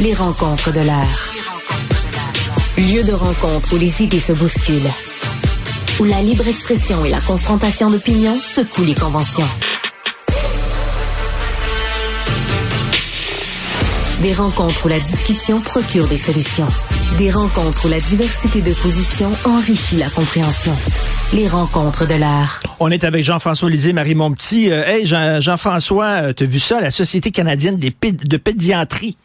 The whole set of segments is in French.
Les rencontres de l'art. Lieu de rencontre où les idées se bousculent. Où la libre expression et la confrontation d'opinions secouent les conventions. Des rencontres où la discussion procure des solutions. Des rencontres où la diversité de positions enrichit la compréhension. Les rencontres de l'art. On est avec Jean-François Lisée, Marie Montpetit. Euh, hey, Jean- Jean-François, euh, t'as vu ça? La Société canadienne de pédiatrie?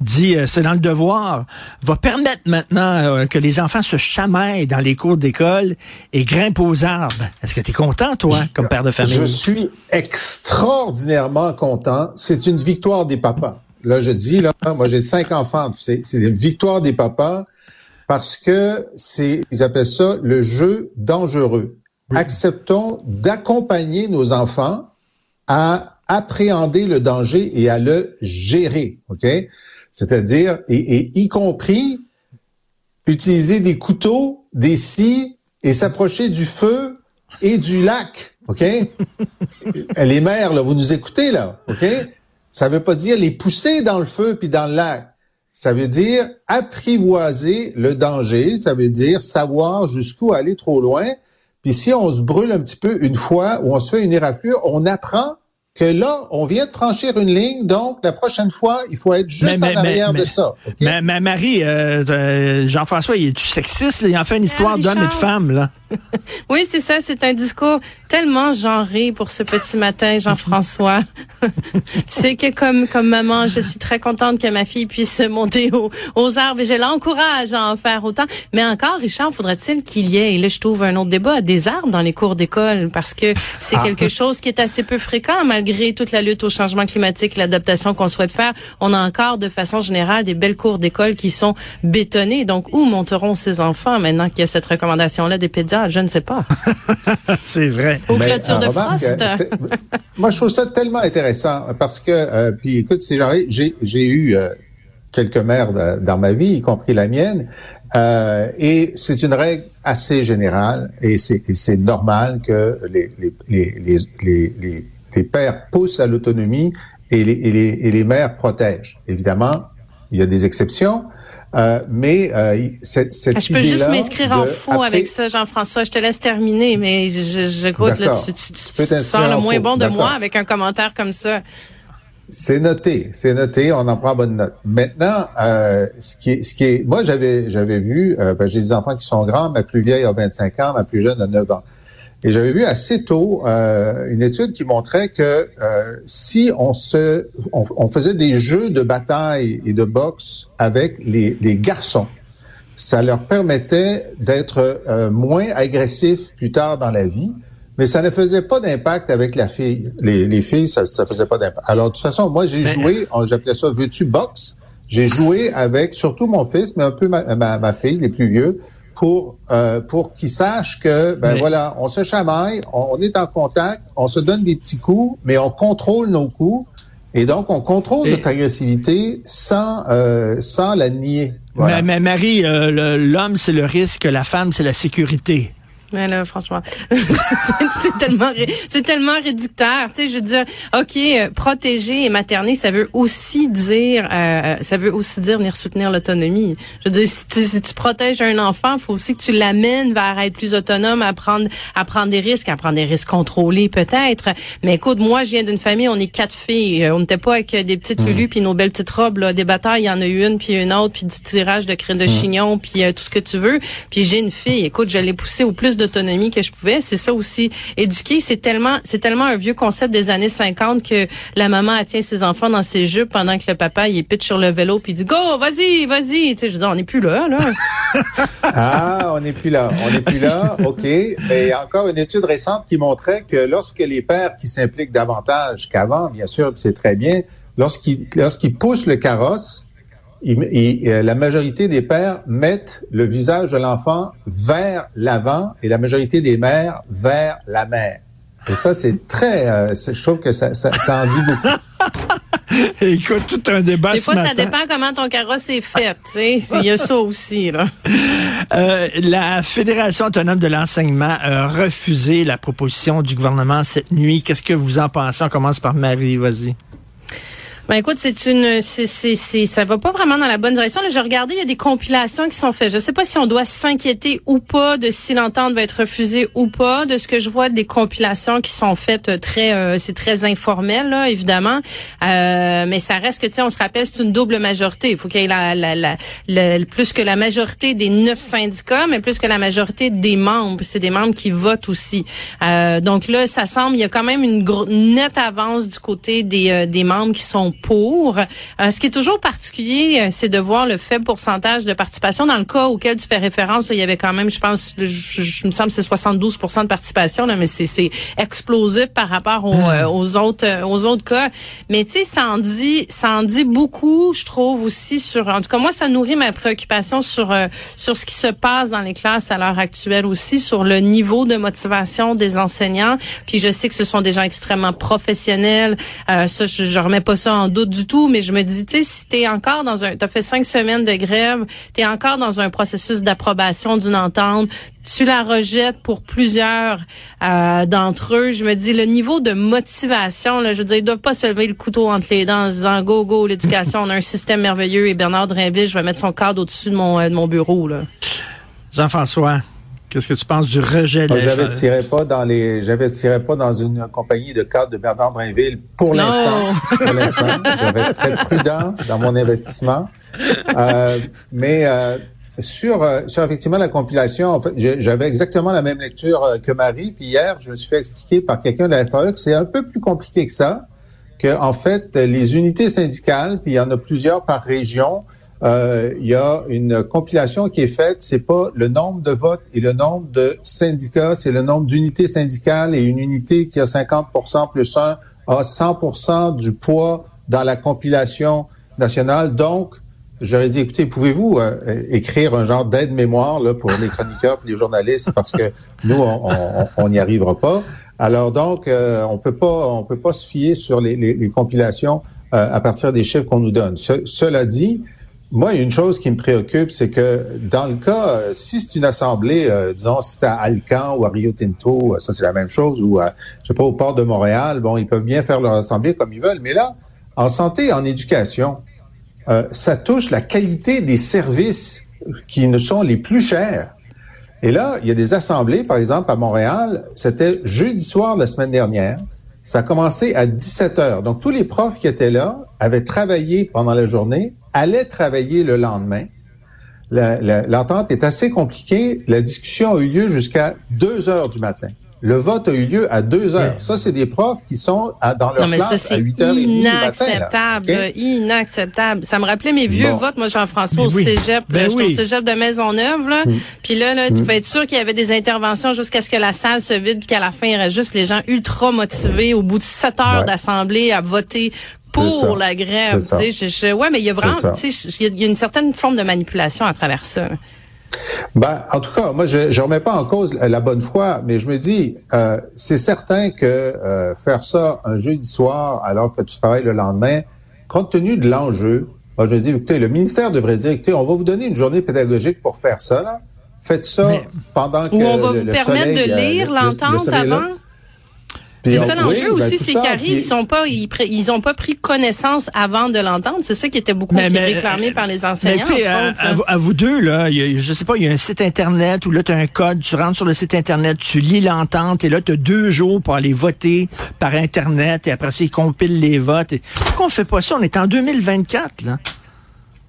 Dit, euh, c'est dans le devoir, va permettre maintenant euh, que les enfants se chamaillent dans les cours d'école et grimpent aux arbres. Est-ce que tu es content, toi, comme père de famille? Je suis extraordinairement content. C'est une victoire des papas. Là, je dis, là, moi, j'ai cinq enfants. tu sais, C'est une victoire des papas parce que c'est, ils appellent ça le jeu dangereux. Acceptons d'accompagner nos enfants à appréhender le danger et à le gérer, ok? C'est-à-dire, et, et y compris utiliser des couteaux, des scies et s'approcher du feu et du lac, ok? les mères, là, vous nous écoutez là, ok? Ça veut pas dire les pousser dans le feu puis dans le lac. Ça veut dire apprivoiser le danger. Ça veut dire savoir jusqu'où aller trop loin. Puis si on se brûle un petit peu une fois ou on se fait une éraflure, on apprend que là, on vient de franchir une ligne. Donc, la prochaine fois, il faut être juste Mais- mais- en arrière mais- de ça. Mais, mais Marie, euh, euh, Jean-François, il est-tu sexiste? là? Il en fait une histoire d'homme et de femme, là. Oui, c'est ça. C'est un discours tellement genré pour ce petit matin, Jean-François. c'est que comme comme maman, je suis très contente que ma fille puisse monter aux, aux arbres et je l'encourage à en faire autant. Mais encore, Richard, faudrait-il qu'il y ait, et là je trouve un autre débat, des arbres dans les cours d'école parce que c'est Ah. quelque chose qui est assez peu fréquent malgré toute la lutte au changement climatique, l'adaptation qu'on souhaite faire. On a encore de façon générale des belles cours d'école qui sont bétonnées. Donc où monteront ces enfants maintenant qu'il y a cette recommandation-là des pédiatres? Je ne sais pas. C'est vrai. Aux clôtures de remarque, Frost. euh, moi, je trouve ça tellement intéressant parce que, euh, puis écoute, c'est j'ai j'ai eu euh, quelques mères de- dans ma vie, y compris la mienne, euh, et c'est une règle assez générale et c'est normal que les les les les les, pères poussent à l'autonomie et les, et les et les mères protègent. Évidemment, il y a des exceptions. Euh, mais euh, cette, cette Je peux juste m'inscrire en faux après- avec ça, Jean-François. Je te laisse terminer, mais je, je, que là, tu, tu, tu, Tu sors le moins bon de moi avec un commentaire comme ça. C'est noté, c'est noté, on en prend bonne note. Maintenant, euh, ce qui est, ce qui est, moi j'avais, j'avais vu, euh, ben, j'ai des enfants qui sont grands, ma plus vieille a 25 ans, ma plus jeune a 9 ans, et j'avais vu assez tôt euh, une étude qui montrait que euh, si on se, on, on faisait des jeux de bataille et de boxe avec les, les garçons, ça leur permettait d'être euh, moins agressifs plus tard dans la vie, mais ça ne faisait pas d'impact avec la fille. Les, les filles, ça ne faisait pas d'impact. Alors, de toute façon, moi, j'ai joué, on- j'appelais ça veux-tu boxe? J'ai joué avec surtout mon fils, mais un peu ma, ma, ma fille, les plus vieux, pour euh, pour qu'ils sachent que ben Mais- voilà, on se chamaille, on, on est en contact, on se donne des petits coups, mais on contrôle nos coups. Et donc, on contrôle Et- notre agressivité sans euh, sans la nier. Voilà. Mais, mais Marie, euh, l'homme, c'est le risque, la femme, c'est la sécurité. Mais là, franchement, c'est tellement, c'est tellement réducteur. Tu sais, je veux dire, ok, euh, protéger et materner, ça veut aussi dire, euh, ça veut aussi dire venir soutenir l'autonomie. Je veux dire, si tu, si tu protèges un enfant, faut aussi que tu l'amènes vers être plus autonome, à prendre, à prendre des risques, à prendre des risques contrôlés peut-être. Mais écoute, moi, je viens d'une famille, on est quatre filles. Euh, On n'était pas avec euh, des petites lulues puis nos belles petites robes. Là. Des batailles, il y en a eu une puis une autre, puis du tirage de crème de chignon, puis euh, tout ce que tu veux. Puis j'ai une fille. Écoute, je l'ai poussée au plus d'autonomie que je pouvais. C'est ça aussi. Éduquer, c'est tellement, c'est tellement un vieux concept des années 50 que la maman elle tient ses enfants dans ses jupes pendant que le papa il est pitch sur le vélo puis il dit go, vas-y, vas-y. Tu sais, je dire, on n'est plus là, là. Ah, on n'est plus là. On n'est plus là. OK. Mais il y a encore une étude récente qui montrait que lorsque les pères qui s'impliquent davantage qu'avant, bien sûr, c'est très bien, lorsqu'ils lorsqu'ils poussent le carrosse, il- il- euh, la majorité des pères mettent le visage de l'enfant vers l'avant et la majorité des mères vers la mère. Et ça, c'est très, euh, je trouve que ça, ça, ça en dit beaucoup. Écoute, tout un débat Des ce fois, ça dépend comment ton carrosse est fait, tu sais. Il y a ça aussi, là. Euh, la Fédération autonome de l'enseignement a refusé la proposition du gouvernement cette nuit. Qu'est-ce que vous en pensez? On commence par Marie, vas-y. Ben écoute, c'est une, c'est, c'est, ça va pas vraiment dans la bonne direction. Là, j'ai regardé, il y a des compilations qui sont faites. Je sais pas si on doit s'inquiéter ou pas de si l'entente va être refusée ou pas. De ce que je vois, des compilations qui sont faites euh, très, euh, c'est très informel là, évidemment. Euh, mais ça reste que, tu sais, on se rappelle, c'est une double majorité. Il faut qu'il y ait la, la, la, plus que la majorité des neuf syndicats, mais plus que la majorité des membres. C'est des membres qui votent aussi. Euh, donc là, ça semble, il y a quand même une gro- nette avance du côté des, euh, des membres qui sont pour. Euh, ce qui est toujours particulier, euh, c'est de voir le faible pourcentage de participation. Dans le cas auquel tu fais référence, là, il y avait quand même, je pense, je, je- je me semble, que c'est 72 de participation, là, mais c'est c'est explosif par rapport aux, euh, aux autres euh, aux autres cas. Mais tu sais, ça en dit ça en dit beaucoup, je trouve aussi sur. En tout cas, moi, ça nourrit ma préoccupation sur euh, sur ce qui se passe dans les classes à l'heure actuelle aussi, sur le niveau de motivation des enseignants. Puis je sais que ce sont des gens extrêmement professionnels. Euh, ça, je, je remets pas ça en doute du tout, mais je me dis, tu sais, si t'es encore dans un, t'as fait cinq semaines de grève, t'es encore dans un processus d'approbation d'une entente, tu la rejettes pour plusieurs euh, d'entre eux. Je me dis, le niveau de motivation, là, je veux dire, ils doivent pas se lever le couteau entre les dents en disant, go, go, l'éducation, on a un système merveilleux et Bernard Drinville, je vais mettre son cadre au-dessus de mon, euh, de mon bureau, là. Jean-François, qu'est-ce que tu penses du rejet de j'investirais pas dans les, j'investirais pas dans une compagnie de cadre de Bernard Drinville pour l'instant. Pour l'instant, je resterai prudent dans mon investissement. Euh, mais euh, sur, euh, sur effectivement la compilation, en fait, j'avais exactement la même lecture euh, que Marie. Puis hier, je me suis fait expliquer par quelqu'un de la FAE que c'est un peu plus compliqué que ça. Que en fait, les unités syndicales, puis il y en a plusieurs par région. Euh, il y a une compilation qui est faite, c'est pas le nombre de votes et le nombre de syndicats, c'est le nombre d'unités syndicales et une unité qui a 50% plus un a 100% du poids dans la compilation nationale. Donc, j'aurais dit, écoutez, pouvez-vous euh, écrire un genre d'aide-mémoire là, pour les chroniqueurs et les journalistes parce que nous, on- n'y arrivera pas. Alors donc, euh, on peut pas, on peut pas se fier sur les, les- les compilations euh, à partir des chiffres qu'on nous donne. Ce- cela dit, moi, une chose qui me préoccupe, c'est que dans le cas, si c'est une assemblée, euh, disons, si c'est à Alcan ou à Rio Tinto, euh, ça c'est la même chose, ou à, je sais pas, au port de Montréal, bon, ils peuvent bien faire leur assemblée comme ils veulent, mais là, en santé en éducation, euh, ça touche la qualité des services qui ne sont les plus chers. Et là, il y a des assemblées, par exemple, à Montréal, c'était jeudi soir la semaine dernière. Ça a commencé à 17 heures. Donc, tous les profs qui étaient là avaient travaillé pendant la journée, allaient travailler le lendemain. La- la- L'entente est assez compliquée. La discussion a eu lieu jusqu'à 2 heures du matin. Le vote a eu lieu à 2 heures. Ça, c'est des profs qui sont à- dans leur Non, mais ça, classe à c'est 8 heures et demie du matin. là. inacceptable. Inacceptable. Ça me rappelait mes vieux Bon. votes. Moi, Jean-François, au oui. cégep. Ben là, j'étais oui. au cégep de Maisonneuve, là. Puis là, là, tu peux être sûr qu'il y avait des interventions jusqu'à ce que la salle se vide, puis qu'à la fin, il reste juste les gens ultra motivés au bout de sept heures Ouais. d'assemblée à voter pour la grève. Tu sais, je, je- ouais, mais il y a vraiment, tu sais, il y a- il y, a une certaine forme de manipulation à travers ça. Ben, en tout cas, moi, je ne remets pas en cause la, bonne foi, mais je me dis, euh, c'est certain que euh, faire ça un jeudi soir alors que tu travailles le lendemain, compte tenu de l'enjeu, moi, je me dis, écoutez, le ministère devrait dire, écoutez, on va vous donner une journée pédagogique pour faire ça, là. Faites ça Mais- pendant que Ou on va le- vous le permettre soleil, de euh, lire le- le- là. Puis C'est ça l'enjeu oui, ben, aussi, c'est ça, qu'arrive, puis- ils sont pas, ils, ont pas pris connaissance avant de l'entendre. C'est ça qui était beaucoup Mais- qui mais- réclamé par les Mais enseignants. écoutez, entre à, autres, à vous, à vous deux, là, il y a- je sais pas, il y a un site Internet où là, tu as un code, tu rentres sur le site Internet, tu lis l'entente, et là, tu as deux jours pour aller voter par Internet, et après ça, ils compilent les votes. Et... Pourquoi on fait pas ça? On est en 2024, là.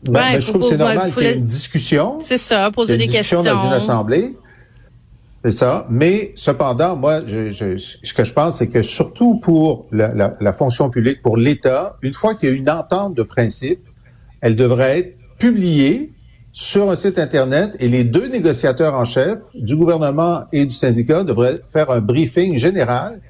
Ben, Ouais, ben, je trouve que c'est normal faut qu'il y ait la- une discussion. C'est ça, poser une des discussion questions. dans une assemblée. C'est ça. Mais cependant, moi, je, je- ce que je pense, c'est que surtout pour la, la- la fonction publique, pour l'État, une fois qu'il y a une entente de principe, elle devrait être publiée sur un site Internet et les deux négociateurs en chef du gouvernement et du syndicat devraient faire un briefing général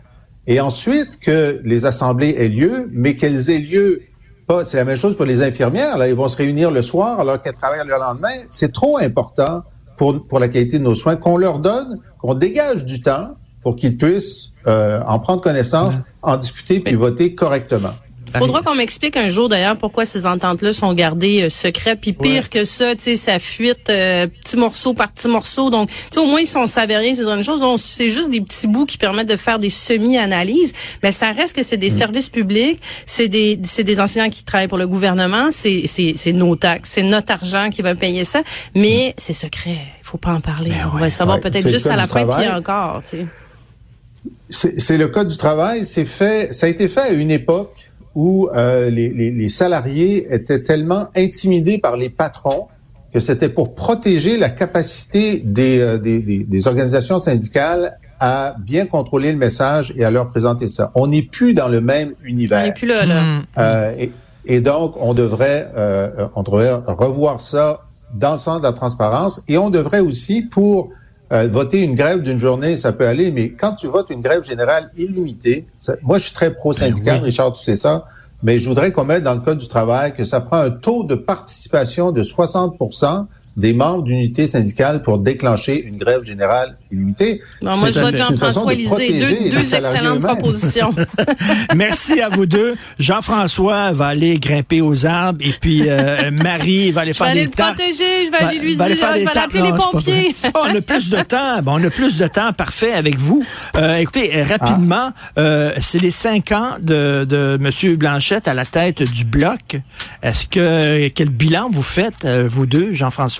et ensuite que les assemblées aient lieu, mais qu'elles aient lieu pas, c'est la même chose pour les infirmières. Là, ils vont se réunir le soir alors qu'elles travaillent le lendemain. C'est trop important pour, pour la qualité de nos soins qu'on leur donne, qu'on dégage du temps pour qu'ils puissent euh, en prendre connaissance, en discuter puis voter correctement. Faudra qu'on m'explique un jour d'ailleurs pourquoi ces ententes-là sont gardées euh, secrètes. Puis pire Ouais. que ça, tu sais, ça fuite euh, petit morceau par petit morceau. Donc, tu sais, au moins ils sont s'avérés, c'est une chose. Donc, c'est juste des petits bouts qui permettent de faire des semi-analyses. Mais ça reste que c'est des services publics, c'est des c'est des enseignants qui travaillent pour le gouvernement, c'est c'est c'est nos taxes, c'est notre argent qui va payer ça. Mais c'est secret. Il faut pas en parler. On va le savoir Ouais, peut-être juste à la fin puis encore. Tu sais. C'est c'est le code du travail. C'est fait. Ça a été fait à une époque où euh, les, les- les salariés étaient tellement intimidés par les patrons que c'était pour protéger la capacité des, euh, des, des- des organisations syndicales à bien contrôler le message et à leur présenter ça. On n'est plus dans le même On univers. n'est plus là. là. Hmm. Euh, et, et donc, on devrait, euh, on devrait revoir ça dans le sens de la transparence. Et on devrait aussi, pour euh, voter une grève d'une journée, ça peut aller, mais quand tu votes une grève générale illimitée, ça- moi, je suis très pro-syndical, oui. Richard, tu sais ça, mais je voudrais qu'on mette dans le code du travail que ça prend un taux de participation de 60 des membres d'unité syndicale pour déclencher une grève générale illimitée. Non, moi, C'est je façon Jean-François de Lisée. protéger Deux, excellentes propositions. Merci à vous deux. Jean-François va aller grimper aux arbres et puis euh, Marie va aller Je vais faire aller des le tartes. protéger, je vais Va- aller lui va aller dire, faire je des vais aller tartes. appeler les Non, pompiers. Oh, on a plus de temps. Bon, on a plus de temps. Parfait avec vous. Euh, écoutez, euh, rapidement, Ah. euh, c'est les cinq ans de, de M. Blanchette à la tête du bloc. Est-ce que quel bilan vous faites, vous deux, Jean-François?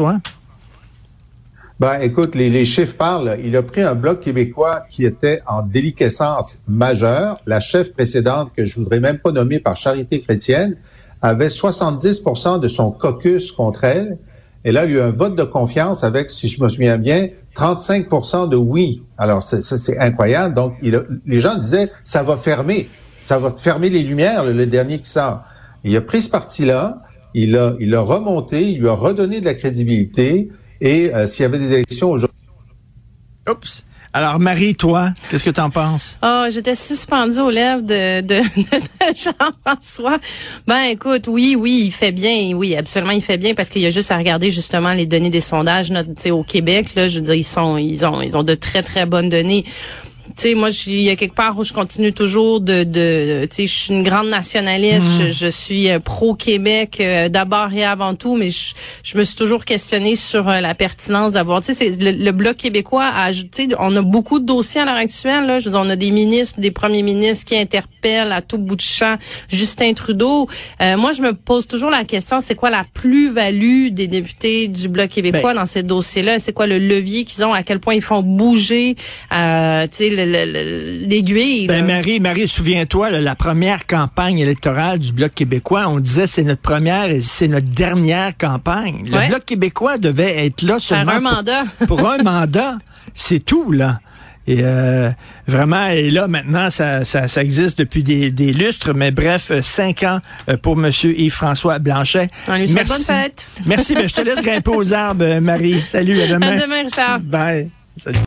Ben, écoute, les, les chiffres parlent. Il a pris un bloc québécois qui était en déliquescence majeure. La chef précédente, que je voudrais même pas nommer par charité chrétienne, avait 70% de son caucus contre elle. Et là, a eu un vote de confiance avec, si je me souviens bien, 35 de oui. Alors, c'est- incroyable. Donc, les gens disaient, ça va fermer. Ça va fermer les lumières, le, le dernier qui sort. Il a pris ce parti-là, il a, il a remonté, il lui a redonné de la crédibilité. Et euh, s'il y avait des élections aujourd'hui, Oups. Alors, Marie, toi, qu'est-ce que tu en penses? Oh, j'étais suspendue aux lèvres de, de, de Jean-François. Ben, écoute, oui, oui, il fait bien. Oui, absolument, il fait bien parce qu'il y a juste à regarder justement les données des sondages, notre, tu sais, au Québec, là. Je veux dire, ils sont, ils ont, ils ont de très, très bonnes données. Tu sais, moi, il y a quelque part où je continue toujours de, de, tu sais, je suis une grande nationaliste, je, je suis euh, pro-Québec euh, d'abord et avant tout, mais je, je me suis toujours questionnée sur euh, la pertinence d'avoir, tu sais, le, le bloc québécois a ajouté, on a beaucoup de dossiers à l'heure actuelle, là, je veux dire, on a des ministres, des premiers ministres qui interpellent à tout bout de champ Justin Trudeau. Euh, moi, je me pose toujours la question, c'est quoi la plus-value des députés du bloc québécois Ben- dans ces dossiers-là? C'est quoi le levier qu'ils ont? À quel point ils font bouger, euh, tu sais, l'aiguille? Ben? Marie, Marie, souviens-toi, la première campagne électorale du Bloc québécois, on disait c'est notre première et c'est notre dernière campagne. Le Ouais. Bloc québécois devait être là seulement un pour- mandat. pour, un mandat. C'est tout, là. Et euh, vraiment, et là, maintenant, ça, ça, ça existe depuis des, des lustres, mais bref, cinq ans euh, pour M. Yves-François Blanchet. On lui souhaite bonne fête. Merci, ben, je te laisse grimper aux arbres, Marie. Salut, à demain. À demain, Richard. Bye. Salut.